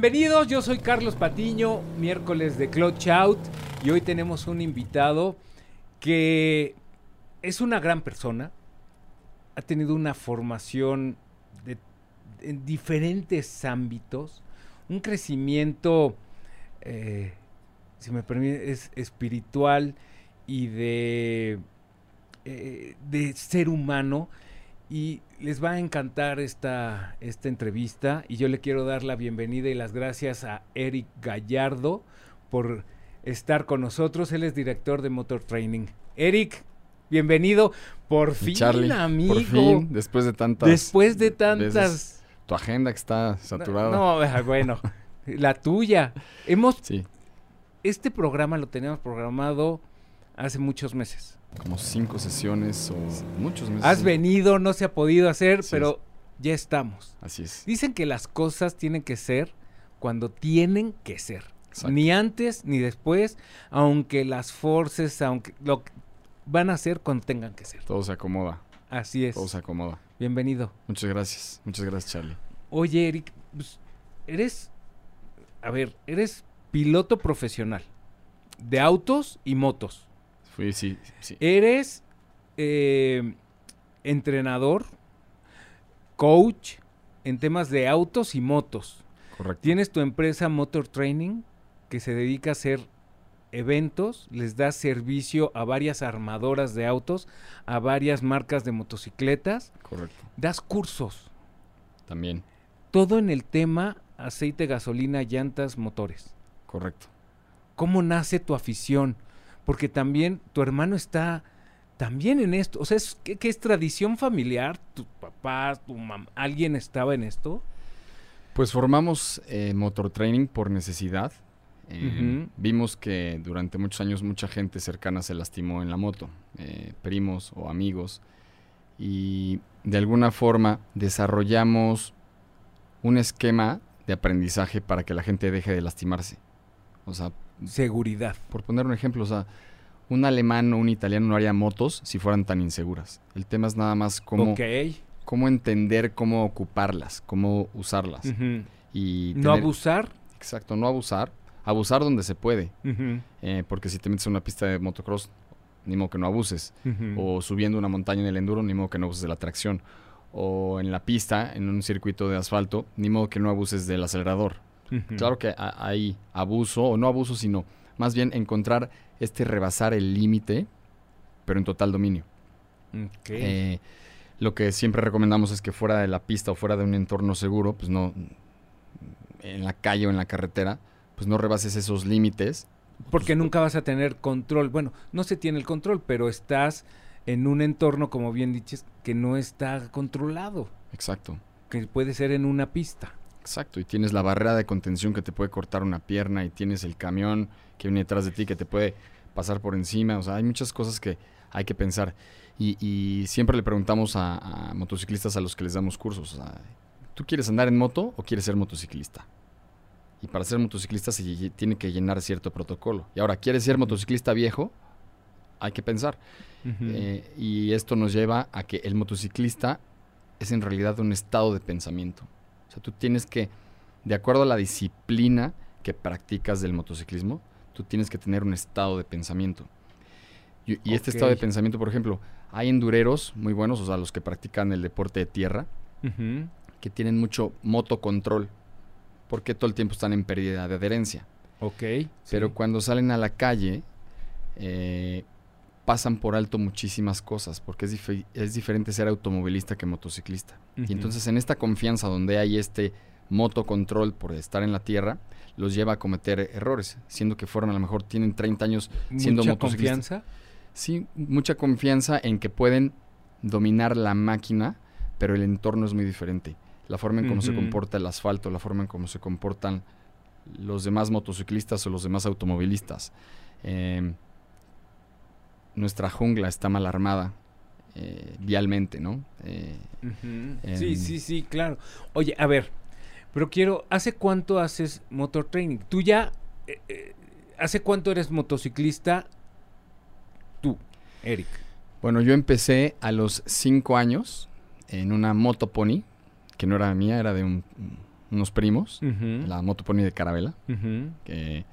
Bienvenidos, yo soy Carlos Patiño, miércoles de Clutch Out y hoy tenemos un invitado que es una gran persona, ha tenido una formación en diferentes ámbitos, un crecimiento, eh, si me permite, es espiritual y de, eh, de ser humano y les va a encantar esta, esta entrevista y yo le quiero dar la bienvenida y las gracias a Eric Gallardo por estar con nosotros. Él es director de Motor Training. Eric, bienvenido. Por fin, Charlie, amigo. Por fin, después de tantas. Después de tantas. veces. Tu agenda que está saturada. No, no, bueno, la tuya. Hemos. Sí, Este programa lo teníamos programado hace muchos meses. Como cinco sesiones o muchos meses. Has venido, no se ha podido hacer, pero ya estamos. Así es. Dicen que las cosas tienen que ser cuando tienen que ser. Exacto. Ni antes ni después, aunque las forces, aunque lo van a ser cuando tengan que ser. Todo se acomoda. Así es. Todo se acomoda. Bienvenido. Muchas gracias. Muchas gracias, Charlie. Oye, Eric, pues, eres, a ver, eres piloto profesional de autos y motos. Fui, sí, sí. Eres eh, entrenador, coach en temas de autos y motos. Correcto. Tienes tu empresa Motor Training que se dedica a hacer eventos, les da servicio a varias armadoras de autos, a varias marcas de motocicletas, Correcto. das cursos, También. todo en el tema aceite, gasolina, llantas, motores. Correcto. ¿Cómo nace tu afición? Porque también tu hermano está también en esto. O sea, es, ¿qué, qué es tradición familiar? ¿Tu papá, tu mamá, alguien estaba en esto? Pues formamos eh, Motor Training por necesidad. Eh. Vimos que durante muchos años mucha gente cercana se lastimó en la moto, eh, primos o amigos, y de alguna forma desarrollamos un esquema de aprendizaje para que la gente deje de lastimarse. O sea, Seguridad. por poner un ejemplo, o sea, un alemán o un italiano no haría motos si fueran tan inseguras. El tema es nada más cómo, cómo entender cómo ocuparlas, cómo usarlas. Y No abusar. Exacto, no abusar. Abusar donde se puede. Eh, porque si te metes en una pista de motocross, ni modo que no abuses. O subiendo una montaña en el enduro, ni modo que no abuses de la tracción. O en la pista, en un circuito de asfalto, ni modo que no abuses del acelerador. Claro que ha- hay abuso, o no abuso, sino más bien encontrar este rebasar el límite, pero en total dominio. Eh, lo que siempre recomendamos es que fuera de la pista o fuera de un entorno seguro, pues no en la calle o en la carretera, pues no rebases esos límites. Porque nunca vas a tener control. Bueno, no se tiene el control, pero estás en un entorno, como bien dices, que no está controlado. Exacto. Que puede ser en una pista. Exacto, y tienes la barrera de contención que te puede cortar una pierna y tienes el camión que viene detrás de ti que te puede pasar por encima, o sea, hay muchas cosas que hay que pensar. Y, y siempre le preguntamos a, a motociclistas a los que les damos cursos, o sea, ¿tú quieres andar en moto o quieres ser motociclista? Y para ser motociclista se tiene que llenar cierto protocolo. Y ahora, ¿quieres ser motociclista viejo? Hay que pensar. Eh, y esto nos lleva a que el motociclista es en realidad un estado de pensamiento. Sea, tú tienes que, de acuerdo a la disciplina que practicas del motociclismo, tú tienes que tener un estado de pensamiento. Y, y este estado de pensamiento, por ejemplo, hay endureros muy buenos, o sea, los que practican el deporte de tierra, que tienen mucho motocontrol, porque todo el tiempo están en pérdida de adherencia. Ok. Pero sí. cuando salen a la calle, eh, pasan por alto muchísimas cosas, porque es, es diferente ser automovilista que motociclista. Y entonces en esta confianza donde hay este motocontrol por estar en la tierra, los lleva a cometer errores, siendo que fueron a lo mejor tienen 30 años siendo Mucha motociclistas. confianza. Sí, mucha confianza en que pueden dominar la máquina, pero el entorno es muy diferente. La forma en cómo se comporta el asfalto, la forma en cómo se comportan los demás motociclistas o los demás automovilistas. Eh, nuestra jungla está mal armada eh, vialmente, ¿no? Eh. Sí, sí, sí, claro. Oye, a ver, pero quiero, ¿hace cuánto haces motor training? Tú ya, eh, eh, ¿hace cuánto eres motociclista? Tú, Eric. Bueno, yo empecé a los 5 años en una moto pony, que no era mía, era de un, unos primos, la moto Pony de Carabela, que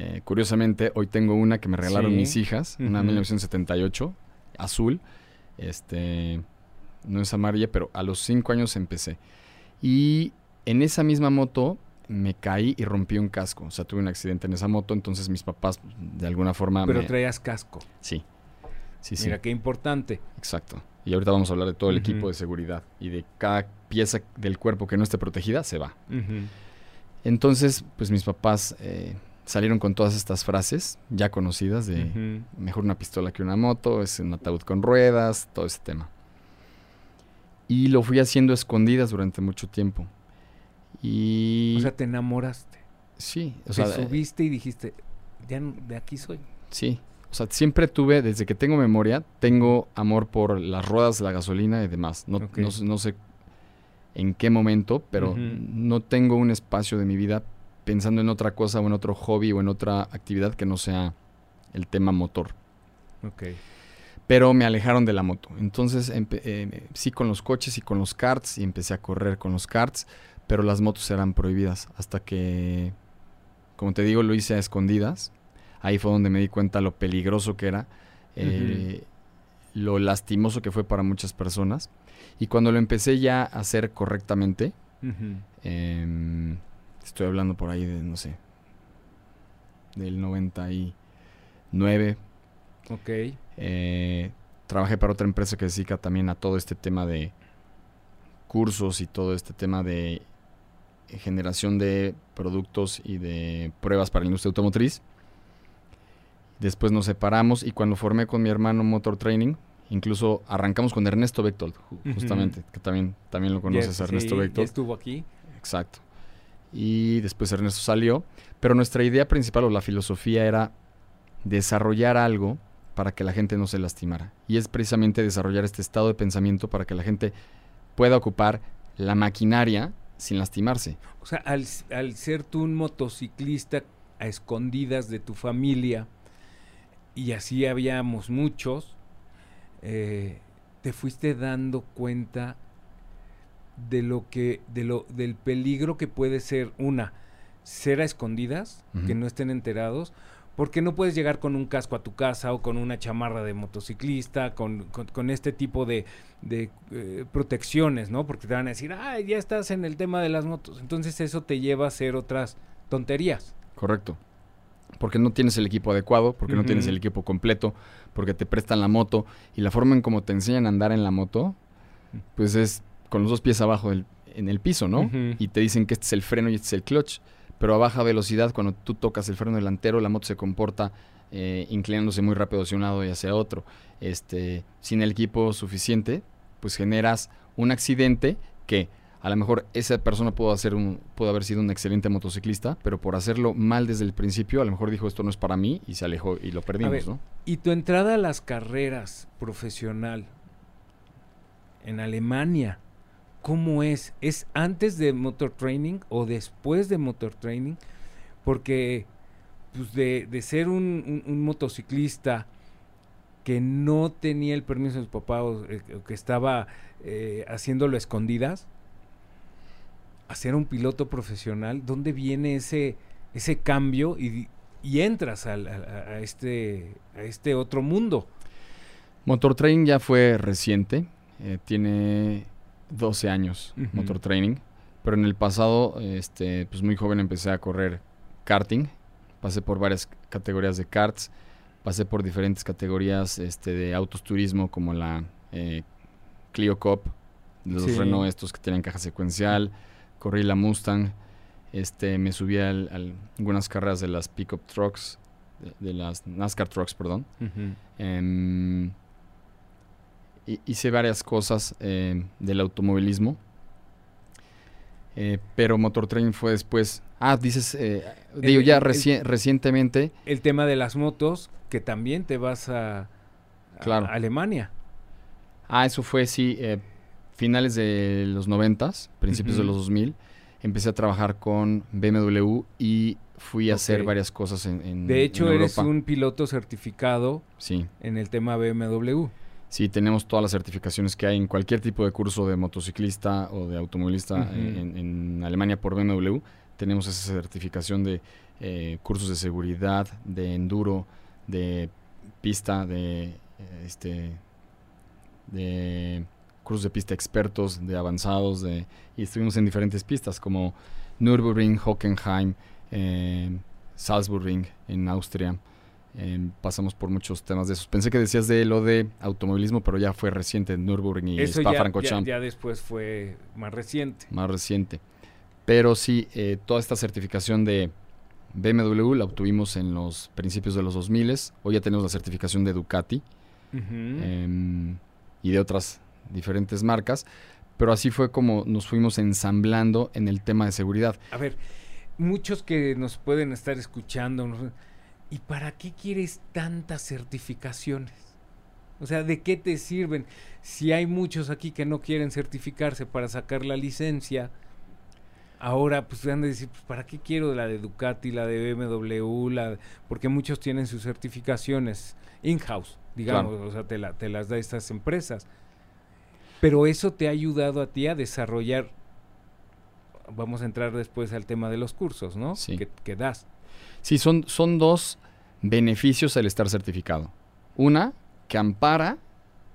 eh, curiosamente hoy tengo una que me regalaron Sí. mis hijas, una Ujú. 1978, azul, este, no es amarilla, pero a los 5 años empecé. Y en esa misma moto me caí y rompí un casco, o sea, tuve un accidente en esa moto, entonces mis papás de alguna forma Pero me... traías casco. Sí, sí, sí. Mira qué importante. Exacto. Y ahorita vamos a hablar de todo el equipo de seguridad y de cada pieza del cuerpo que no esté protegida, se va. Entonces, pues mis papás eh, salieron con todas estas frases ya conocidas de mejor una pistola que una moto, es un ataúd con ruedas, todo ese tema. Y lo fui haciendo escondidas durante mucho tiempo. Y O sea, te enamoraste. sí, o te sea, eh, subiste y dijiste, ya de aquí soy. sí. O sea, siempre tuve, desde que tengo memoria, tengo amor por las ruedas, la gasolina y demás. No, no sé- no sé en qué momento, pero no tengo un espacio de mi vida pensando en otra cosa o en otro hobby o en otra actividad que no sea el tema motor. Ok. Pero me alejaron de la moto. Entonces, eh, sí con los coches y con los karts y empecé a correr con los karts, pero las motos eran prohibidas hasta que, como te digo, lo hice a escondidas. Ahí fue donde me di cuenta lo peligroso que era, eh, lo lastimoso que fue para muchas personas. Y cuando lo empecé ya a hacer correctamente. Em, estoy hablando por ahí de, no sé, del 99. Ok. Eh, trabajé para otra empresa que se dedica también a todo este tema de cursos y todo este tema de generación de productos y de pruebas para la industria automotriz. Después nos separamos y cuando formé con mi hermano Motor Training, incluso arrancamos con Ernesto Bechtold, justamente, que también, también lo conoces, Ya- Ernesto sí, Bechtold. estuvo aquí. Exacto. Y después Ernesto salió. Pero nuestra idea principal o la filosofía era desarrollar algo para que la gente no se lastimara. Y es precisamente desarrollar este estado de pensamiento para que la gente pueda ocupar la maquinaria sin lastimarse. O sea, al, al ser tú un motociclista a escondidas de tu familia, y así habíamos muchos, eh, te fuiste dando cuenta de lo que, de lo, del peligro que puede ser una, ser a escondidas, que no estén enterados, porque no puedes llegar con un casco a tu casa o con una chamarra de motociclista, con, con- con este tipo de, de, eh, protecciones, ¿no? Porque te van a decir, ah, ya estás en el tema de las motos. Entonces eso te lleva a hacer otras tonterías. Correcto. Porque no tienes el equipo adecuado, porque no tienes el equipo completo, porque te prestan la moto y la forma en cómo te enseñan a andar en la moto, pues es con los dos pies abajo del- en el piso, ¿no? Y te dicen que este es el freno y este es el clutch. Pero a baja velocidad, cuando tú tocas el freno delantero, la moto se comporta eh, inclinándose muy rápido hacia un lado y hacia otro. Este, sin el equipo suficiente, pues generas un accidente que a lo mejor esa persona pudo, hacer un, pudo haber sido un excelente motociclista, pero por hacerlo mal desde el principio, a lo mejor dijo esto no es para mí y se alejó y lo perdimos, ver, ¿no? Y tu entrada a las carreras profesional en Alemania, ¿cómo es? ¿Es antes de motor training o después de motor training? Porque pues de, de ser un, motociclista que no tenía el permiso de su papá o, eh, que estaba eh, haciéndolo a escondidas, a ser un piloto profesional, ¿dónde viene ese, ese cambio y, y entras a, a- este, a este otro mundo? Motor Training ya fue reciente, eh, tiene 12 años. Motor Training, pero en el pasado, este, pues muy joven empecé a correr karting, pasé por varias categorías de karts, pasé por diferentes categorías este, de autos turismo como la eh, Clio Cup, los Sí. Renault estos que tienen caja secuencial, corrí la Mustang, este, me subí a algunas carreras de las pickup trucks, de, de las NASCAR trucks, perdón. Hice varias cosas em, del automovilismo. Eh, pero Motor Training fue después. Ah, dices, eh, digo, ya el- recientemente. El tema de las motos, que también te vas a, a Claro. Alemania. Ah, eso fue, sí, eh, finales de los noventas, principios de los 2000. Empecé a trabajar con BMW y fui a hacer varias cosas en, en De hecho, en eres un piloto certificado Sí, en el tema BMW. Sí, tenemos todas las certificaciones que hay en cualquier tipo de curso de motociclista o de automovilista en Alemania por BMW. Tenemos esa certificación de eh, cursos de seguridad, de enduro, de pista, de eh, este de cursos de pista expertos, de avanzados, de y estuvimos en diferentes pistas como Nürburgring, Hockenheim, eh, Salzburgring en Austria. Eh, pasamos por muchos temas de esos. Pensé que decías de lo de automovilismo, pero ya fue reciente, Nürburgring y Eso ya, ya, Spa-Francorchamps, ya después fue más reciente. más reciente. Pero sí, eh, toda esta certificación de BMW la obtuvimos en los principios de los 2000. Hoy ya tenemos la certificación de Ducati em, y de otras diferentes marcas. Pero así fue como nos fuimos ensamblando en el tema de seguridad. A ver, muchos que nos pueden estar escuchando, ¿no? ¿Y para qué quieres tantas certificaciones? O sea, ¿de qué te sirven? Si hay muchos aquí que no quieren certificarse para sacar la licencia, ahora pues han de decir, pues, ¿para qué quiero la de Ducati, la de BMW? La de-?" Porque muchos tienen sus certificaciones in-house, digamos, o sea, te, la- te las da estas empresas. Pero eso te ha ayudado a ti a desarrollar vamos a entrar después al tema de los cursos, ¿no? Sí. Que, que das. Sí, son, son dos beneficios al estar certificado. Una, que ampara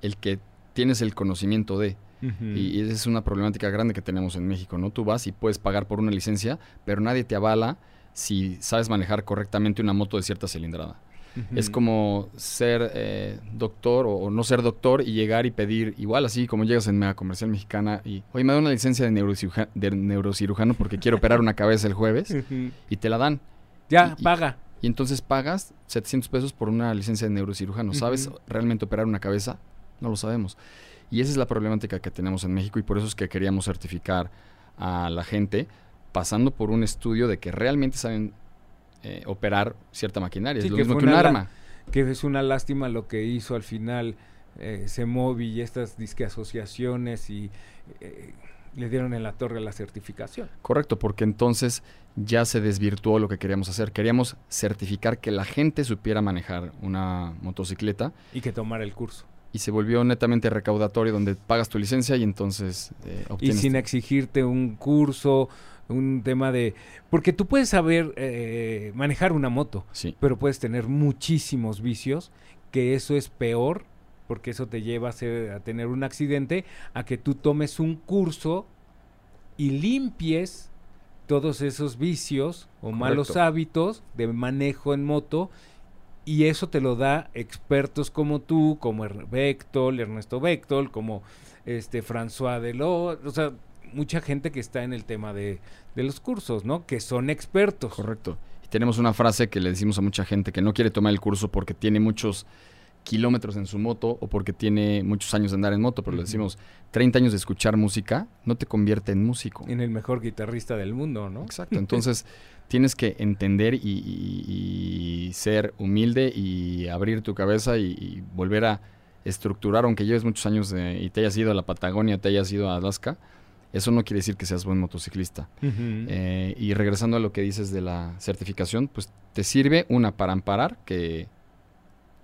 el que tienes el conocimiento de. Y, y esa es una problemática grande que tenemos en México, ¿no? Tú vas y puedes pagar por una licencia, pero nadie te avala si sabes manejar correctamente una moto de cierta cilindrada. Es como ser eh, doctor o, o no ser doctor y llegar y pedir, igual así como llegas en Mega Comercial Mexicana y, oye, me da una licencia de, neurociruja- de neurocirujano porque quiero operar una cabeza el jueves y te la dan. Ya, Y- paga. Y entonces pagas 700 pesos por una licencia de neurocirujano. ¿Sabes realmente operar una cabeza? No lo sabemos. Y esa es la problemática que tenemos en México y por eso es que queríamos certificar a la gente pasando por un estudio de que realmente saben eh, operar cierta maquinaria. Sí, es lo que mismo que un arma. Que es una lástima lo que hizo al final eh, Semovi y estas disque asociaciones y eh, le dieron en la torre la certificación. Correcto, porque entonces ya se desvirtuó lo que queríamos hacer. Queríamos certificar que la gente supiera manejar una motocicleta Y que tomara el curso. y se volvió netamente recaudatorio donde pagas tu licencia y entonces eh, Y sin exigirte un curso, un tema de... Porque tú puedes saber eh, manejar una moto, Sí, pero puedes tener muchísimos vicios, que eso es peor, porque eso te lleva a, ser- a tener un accidente, a que tú tomes un curso y limpies todos esos vicios o malos hábitos de manejo en moto y eso te lo da expertos como tú, como Bechtel, Ernesto Bechtel, como este François Delot, o sea, mucha gente que está en el tema de, de los cursos, ¿no? Que son expertos. correcto. Y tenemos una frase que le decimos a mucha gente que no quiere tomar el curso porque tiene muchos kilómetros en su moto o porque tiene muchos años de andar en moto, pero le decimos 30 años de escuchar música no te convierte en músico. En el mejor guitarrista del mundo, ¿no? Exacto. Entonces tienes que entender y, y- y ser humilde y abrir tu cabeza y, y volver a estructurar, aunque lleves muchos años de- y te hayas ido a la Patagonia, te hayas ido a Alaska, eso no quiere decir que seas buen motociclista. Eh, y regresando a lo que dices de la certificación, pues te sirve una para amparar que,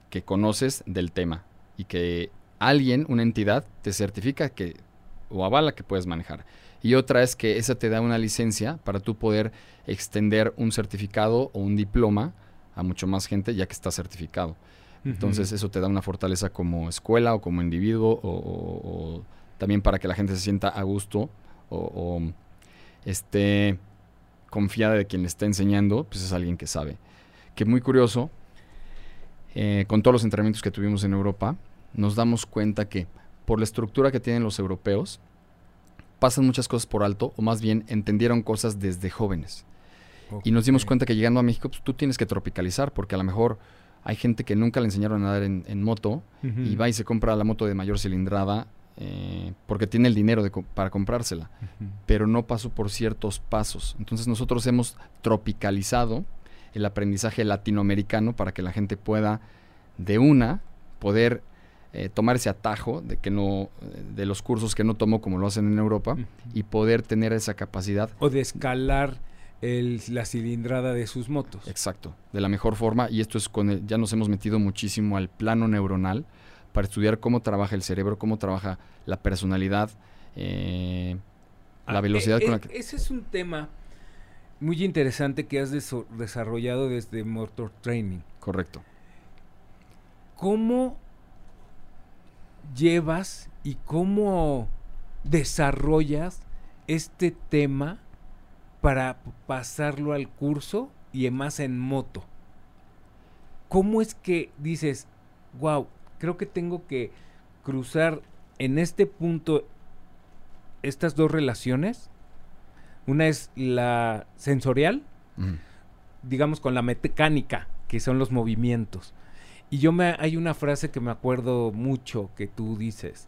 que conoces del tema y que alguien, una entidad, te certifica que o avala que puedes manejar. Y otra es que esa te da una licencia para tú poder extender un certificado o un diploma a mucho más gente ya que está certificado. Entonces eso te da una fortaleza como escuela o como individuo o, o- o también para que la gente se sienta a gusto o, o esté confiada de quien le está enseñando, pues es alguien que sabe. Que muy curioso, eh, con todos los entrenamientos que tuvimos en Europa, nos damos cuenta que por la estructura que tienen los europeos, pasan muchas cosas por alto o más bien entendieron cosas desde jóvenes. Y nos dimos cuenta que llegando a México, pues tú tienes que tropicalizar, porque a lo mejor hay gente que nunca le enseñaron a nadar en, en moto y va y se compra la moto de mayor cilindrada eh, porque tiene el dinero de para comprársela, pero no pasó por ciertos pasos. Entonces nosotros hemos tropicalizado el aprendizaje latinoamericano para que la gente pueda de una poder eh, tomar ese atajo de que no de los cursos que no tomó como lo hacen en Europa y poder tener esa capacidad O de escalar el- la cilindrada de sus motos. Exacto, de la mejor forma. Y esto es con el- ya nos hemos metido muchísimo al plano neuronal para estudiar cómo trabaja el cerebro, cómo trabaja la personalidad, eh, la Ah, velocidad eh, con la eh, que... Ese es un tema muy interesante que has desarrollado desde Motor Training. Correcto. ¿Cómo llevas y cómo desarrollas este tema para pasarlo al curso y además en moto? ¿Cómo es que dices, wow, creo que tengo que cruzar en este punto estas dos relaciones? Una es la sensorial, Ujú. digamos, con la mecánica, que son los movimientos. Y yo me hay una frase que me acuerdo mucho que tú dices.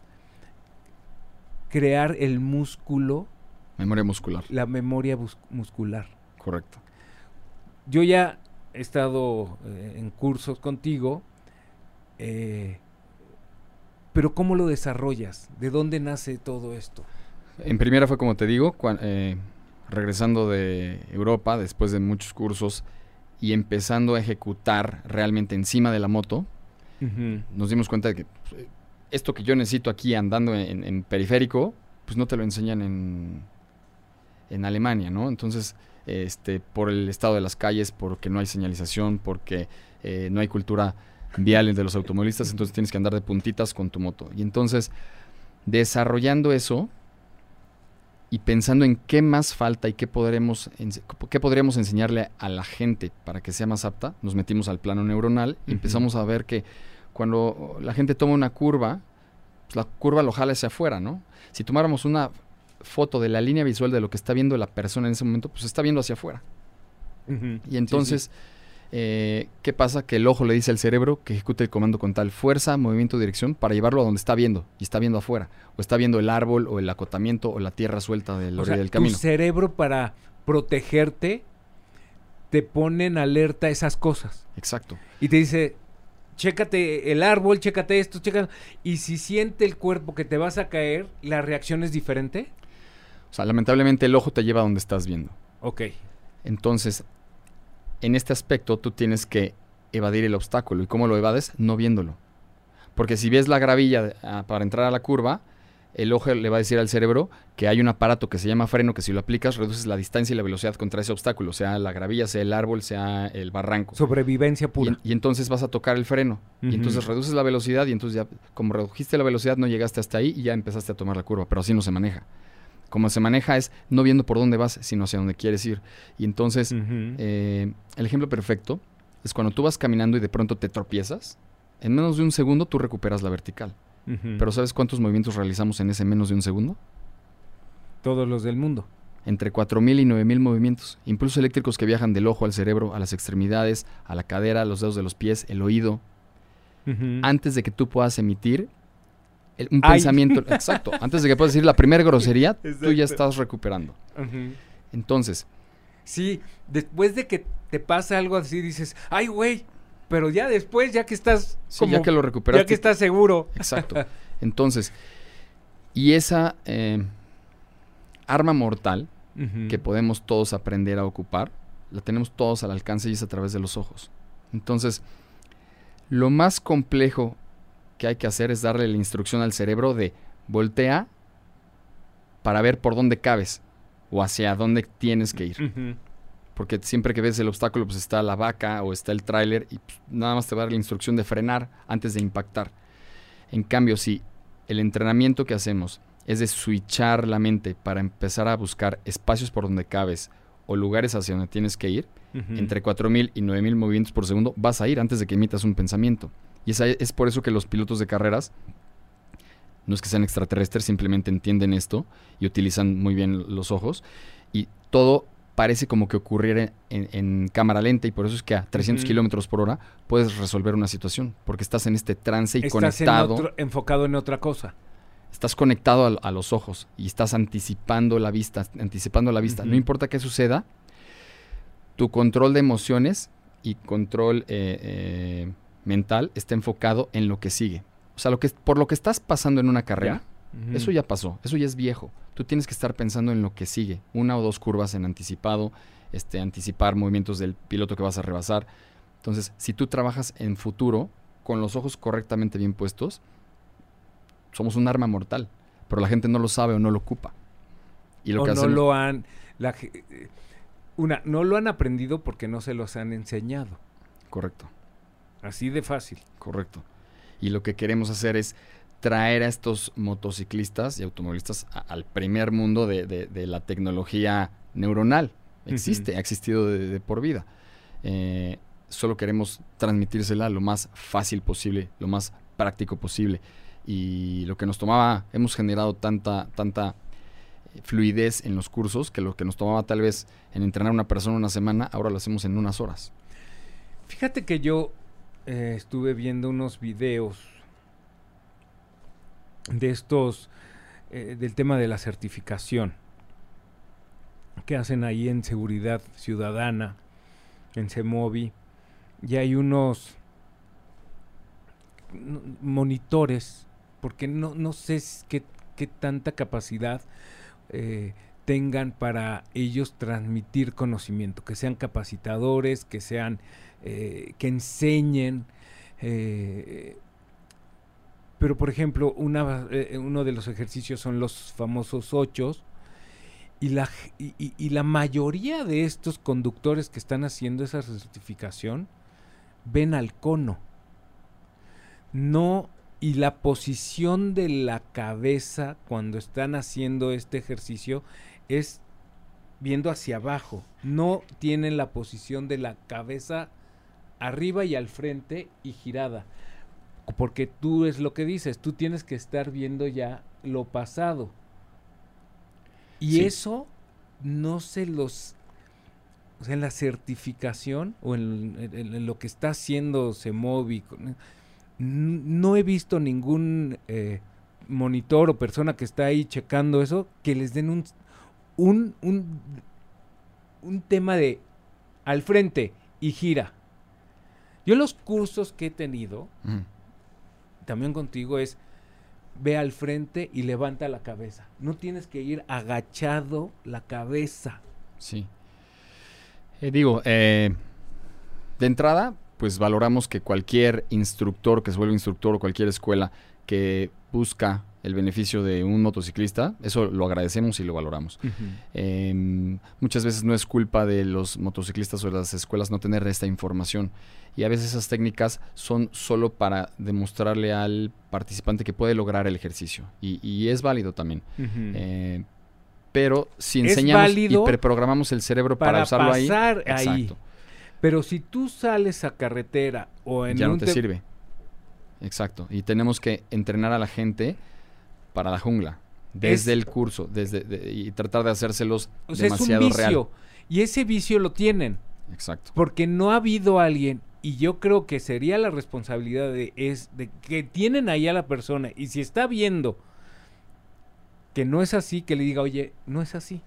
Crear el músculo, Memoria muscular. la memoria muscular. Correcto. Yo ya he estado eh, en cursos contigo, eh, pero ¿cómo lo desarrollas? ¿De dónde nace todo esto? En primera fue como te digo, cuan- eh, regresando de Europa después de muchos cursos y empezando a ejecutar realmente encima de la moto, nos dimos cuenta de que pues, eh, esto que yo necesito aquí andando en, en periférico, pues no te lo enseñan en, en Alemania, ¿no? Entonces, este, por el estado de las calles, porque no hay señalización, porque eh, no hay cultura vial de los automovilistas, entonces tienes que andar de puntitas con tu moto. Y entonces, desarrollando eso y pensando en qué más falta y qué podremos, qué podríamos enseñarle a la gente para que sea más apta, nos metimos al plano neuronal y empezamos a ver que cuando la gente toma una curva, pues la curva lo jala hacia afuera, ¿no? Si tomáramos una foto de la línea visual de lo que está viendo la persona en ese momento, pues está viendo hacia afuera. Y entonces, eh, ¿qué pasa? Que el ojo le dice al cerebro que ejecute el comando con tal fuerza, movimiento, dirección para llevarlo a donde está viendo y está viendo afuera. O está viendo el árbol o el acotamiento o la tierra suelta del O orilla sea, del tu camino. cerebro para protegerte te pone en alerta esas cosas. Exacto. Y te dice, chécate el árbol, chécate esto, chécate... Y si siente el cuerpo que te vas a caer, ¿la reacción es diferente? O sea, lamentablemente el ojo te lleva a donde estás viendo. Ok. Entonces, en este aspecto tú tienes que evadir el obstáculo. ¿Y cómo lo evades? No viéndolo. Porque si ves la gravilla de- ah, para entrar a la curva, el ojo le va a decir al cerebro que hay un aparato que se llama freno que si lo aplicas reduces la distancia y la velocidad contra ese obstáculo, sea la gravilla, sea el árbol, sea el barranco. Sobrevivencia pura. y entonces vas a tocar el freno. Y entonces reduces la velocidad y entonces ya, como redujiste la velocidad, no llegaste hasta ahí y ya empezaste a tomar la curva. Pero así no se maneja. Como se maneja es no viendo por dónde vas, sino hacia dónde quieres ir. Y entonces, eh, el ejemplo perfecto es cuando tú vas caminando y de pronto te tropiezas. En menos de un segundo tú recuperas la vertical. Pero ¿sabes cuántos movimientos realizamos en ese menos de un segundo? Todos los del mundo. Entre 4.000 y 9.000 movimientos. Impulsos eléctricos que viajan del ojo al cerebro, a las extremidades, a la cadera, a los dedos de los pies, el oído. Antes de que tú puedas emitir un Ay. pensamiento. Exacto. Antes de que puedas decir la primera grosería, tú ya estás recuperando. Entonces, Sí, después de que te pasa algo así, dices, ay, güey, pero ya después, ya que estás sí, como- ya que lo recuperaste. ya que estás seguro. Exacto. Entonces, y esa eh, arma mortal que podemos todos aprender a ocupar, la tenemos todos al alcance y es a través de los ojos. Entonces, lo más complejo que hay que hacer es darle la instrucción al cerebro de voltea para ver por dónde cabes o hacia dónde tienes que ir. Porque siempre que ves el obstáculo, pues está la vaca o está el tráiler y pues, nada más te va a dar la instrucción de frenar antes de impactar. En cambio, si el entrenamiento que hacemos es de switchar la mente para empezar a buscar espacios por donde cabes o lugares hacia donde tienes que ir, entre 4.000 y 9.000 movimientos por segundo, vas a ir antes de que emitas un pensamiento. Y esa- es por eso que los pilotos de carreras, no es que sean extraterrestres, simplemente entienden esto y utilizan muy bien los ojos. Y todo parece como que ocurriera en, en cámara lenta y por eso es que a 300 Ujú. kilómetros por hora puedes resolver una situación, porque estás en este trance y Estás en conectado. otro- enfocado en otra cosa. Estás conectado a, a los ojos y estás anticipando la vista, anticipando la vista. No importa qué suceda, tu control de emociones y control eh, eh, mental está enfocado en lo que sigue. O sea, lo que, por lo que estás pasando en una carrera, eso ya pasó, eso ya es viejo. Tú tienes que estar pensando en lo que sigue. Una o dos curvas en anticipado, este, anticipar movimientos del piloto que vas a rebasar. Entonces, si tú trabajas en futuro, con los ojos correctamente bien puestos, somos un arma mortal, pero la gente no lo sabe o no lo ocupa. Y lo o que no lo han... Eh, una, no lo han aprendido porque no se los han enseñado. Correcto. Así de fácil. Correcto. Y lo que queremos hacer es traer a estos motociclistas y automovilistas al primer mundo de, la tecnología neuronal. Existe, ha existido de, por vida. Eh, solo queremos transmitírsela lo más fácil posible, lo más práctico posible. Y lo que nos tomaba, hemos generado tanta, tanta eh, fluidez en los cursos que lo que nos tomaba tal vez en entrenar a una persona una semana, ahora lo hacemos en unas horas. Fíjate que yo eh, estuve viendo unos videos de estos, eh, del tema de la certificación que hacen ahí en Seguridad Ciudadana, en CEMOVI, y hay unos monitores, porque no, no sé qué, qué tanta capacidad eh, tengan para ellos transmitir conocimiento, que sean capacitadores, que sean, eh, que enseñen. Eh, pero por ejemplo, una, uno de los ejercicios son los famosos ochos, y la, y la mayoría de estos conductores que están haciendo esa certificación ven al cono. No y la posición de la cabeza cuando están haciendo este ejercicio es viendo hacia abajo. No tienen la posición de la cabeza arriba y al frente y girada. Porque tú es lo que dices, tú tienes que estar viendo ya lo pasado. Y eso no se los... O sea, en la certificación o en, lo que está haciendo Semovi, no he visto ningún eh, monitor o persona que está ahí checando eso que les den un, un, un, tema de al frente y gira. Yo los cursos que he tenido, también contigo, es ve al frente y levanta la cabeza. No tienes que ir agachado la cabeza. Sí. Eh, digo, eh, de entrada, pues valoramos que cualquier instructor que se vuelva instructor o cualquier escuela que busca el beneficio de un motociclista, eso lo agradecemos y lo valoramos. Em, muchas veces no es culpa de los motociclistas o de las escuelas no tener esta información y a veces esas técnicas son solo para demostrarle al participante que puede lograr el ejercicio y, es válido también. Eh, pero si enseñamos y preprogramamos el cerebro para, usarlo ahí, ahí. Pero si tú sales a carretera o en ya no te, sirve. Exacto. Y tenemos que entrenar a la gente para la jungla. Desde el curso, desde y tratar de hacérselos demasiado es un vicio, Y ese vicio lo tienen. Exacto. Porque no ha habido alguien, y yo creo que sería la responsabilidad de, es, de que tienen ahí a la persona, y si está viendo que no es así, que le diga, oye, no es así.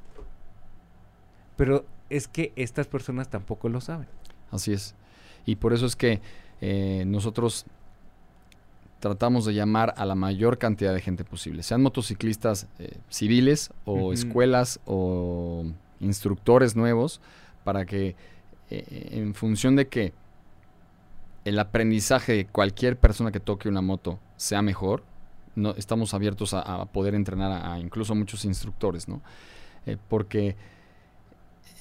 Pero es que estas personas tampoco lo saben. Así es. Y por eso es que eh, nosotros tratamos de llamar a la mayor cantidad de gente posible, sean motociclistas eh, civiles o escuelas o instructores nuevos, para que eh, en función de que el aprendizaje de cualquier persona que toque una moto sea mejor, no, estamos abiertos a, poder entrenar a, a, incluso muchos instructores, ¿no? porque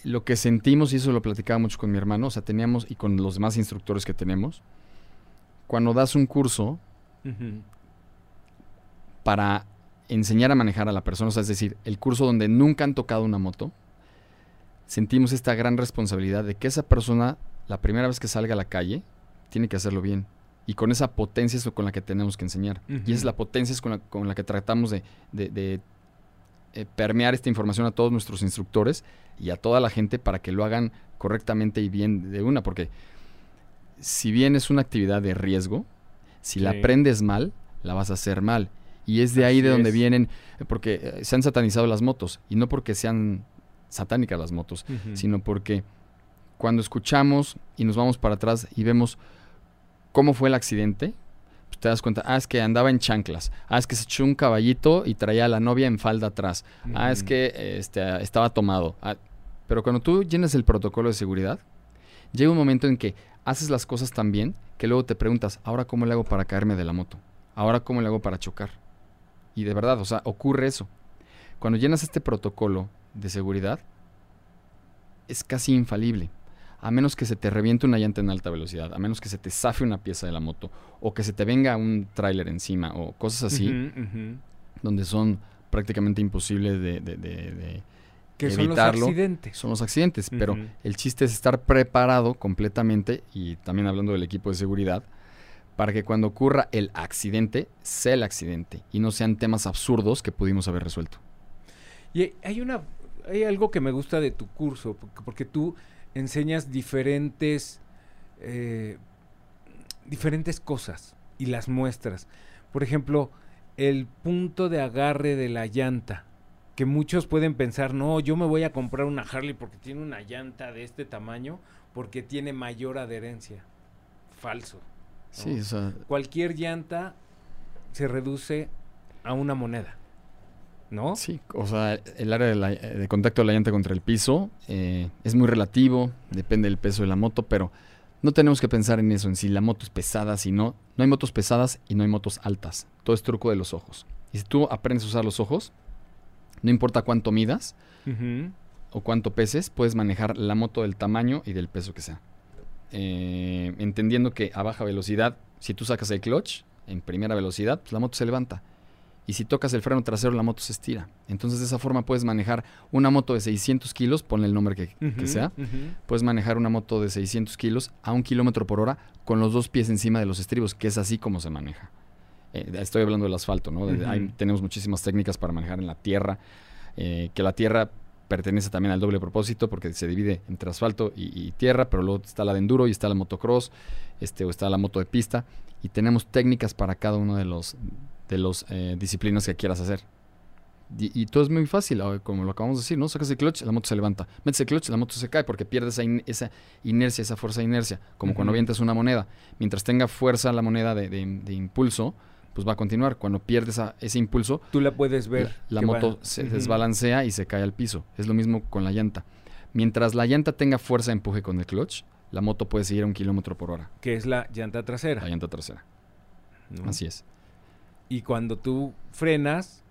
lo que sentimos, y eso lo platicaba mucho con mi hermano, o sea, teníamos, y con los demás instructores que tenemos, cuando das un curso para enseñar a manejar a la persona, o sea, es decir, el curso donde nunca han tocado una moto, sentimos esta gran responsabilidad de que esa persona, la primera vez que salga a la calle, tiene que hacerlo bien. Y con esa potencia es con la que tenemos que enseñar. Y es la potencia es con la, que tratamos de, de eh, permear esta información a todos nuestros instructores y a toda la gente para que lo hagan correctamente y bien de una, porque si bien es una actividad de riesgo, si la aprendes mal, la vas a hacer mal. Y es de ahí de donde vienen, eh, porque eh, se han satanizado las motos, y no porque sean satánicas las motos, sino porque cuando escuchamos y nos vamos para atrás y vemos cómo fue el accidente, pues, te das cuenta, ah, es que andaba en chanclas, ah, es que se echó un caballito y traía a la novia en falda atrás, ah, es que este, estaba tomado. Ah, pero cuando tú llenas el protocolo de seguridad, llega un momento en que haces las cosas tan bien que luego te preguntas, ahora cómo le hago para caerme de la moto, ahora cómo le hago para chocar. Y de verdad, o sea, ocurre eso. Cuando llenas este protocolo de seguridad, es casi infalible. A menos que se te reviente una llanta en alta velocidad, a menos que se te zafe una pieza de la moto, o que se te venga un tráiler encima, o cosas así, donde son prácticamente imposibles de, de- de- de Que son los evitarlo. accidentes. Son los accidentes, pero el chiste es estar preparado completamente, y también hablando del equipo de seguridad, para que cuando ocurra el accidente, sea el accidente, y no sean temas absurdos que pudimos haber resuelto. Y hay una hay algo que me gusta de tu curso, porque, porque tú enseñas diferentes eh, diferentes cosas y las muestras. Por ejemplo, el punto de agarre de la llanta, que muchos pueden pensar, no, yo me voy a comprar una Harley porque tiene una llanta de este tamaño, porque tiene mayor adherencia. Falso. Sí, o sea, Cualquier llanta se reduce a una moneda. ¿No? Sí, o sea, el área de, la- de contacto de la llanta contra el piso eh, es muy relativo, depende del peso de la moto, pero no tenemos que pensar en eso, en si la moto es pesada, si no. No hay motos pesadas y no hay motos altas. Todo es truco de los ojos. Y si tú aprendes a usar los ojos, no importa cuánto midas o cuánto peses, puedes manejar la moto del tamaño y del peso que sea. Eh, entendiendo que a baja velocidad, si tú sacas el clutch en primera velocidad, pues la moto se levanta. Y si tocas el freno trasero, la moto se estira. Entonces, de esa forma puedes manejar una moto de 600 kilos, ponle el nombre que, sea. Puedes manejar una moto de 600 kilos a un kilómetro por hora con los dos pies encima de los estribos, que es así como se maneja. Eh, estoy hablando del asfalto, ¿no? Hay- tenemos muchísimas técnicas para manejar en la tierra, eh, que la tierra pertenece también al doble propósito porque se divide entre asfalto y, y tierra, pero luego está la de enduro y está la motocross, este, o está la moto de pista, y tenemos técnicas para cada uno de los de los eh, disciplinas que quieras hacer. Y, y todo es muy fácil, ah, como lo acabamos de decir, ¿no? Sacas el clutch, la moto se levanta. Metes el clutch, la moto se cae porque pierde esa, in- esa inercia, esa fuerza de inercia, como cuando avientas una moneda. Mientras tenga fuerza la moneda de, de- de impulso, pues va a continuar. Cuando pierdes ese impulso, Tú la puedes ver. la, la que va- moto se desbalancea y se cae al piso. Es lo mismo con la llanta. Mientras la llanta tenga fuerza de empuje con el clutch, la moto puede seguir a un kilómetro por hora, Que es la llanta trasera. la llanta trasera. ¿no? Así es. Y cuando tú frenas,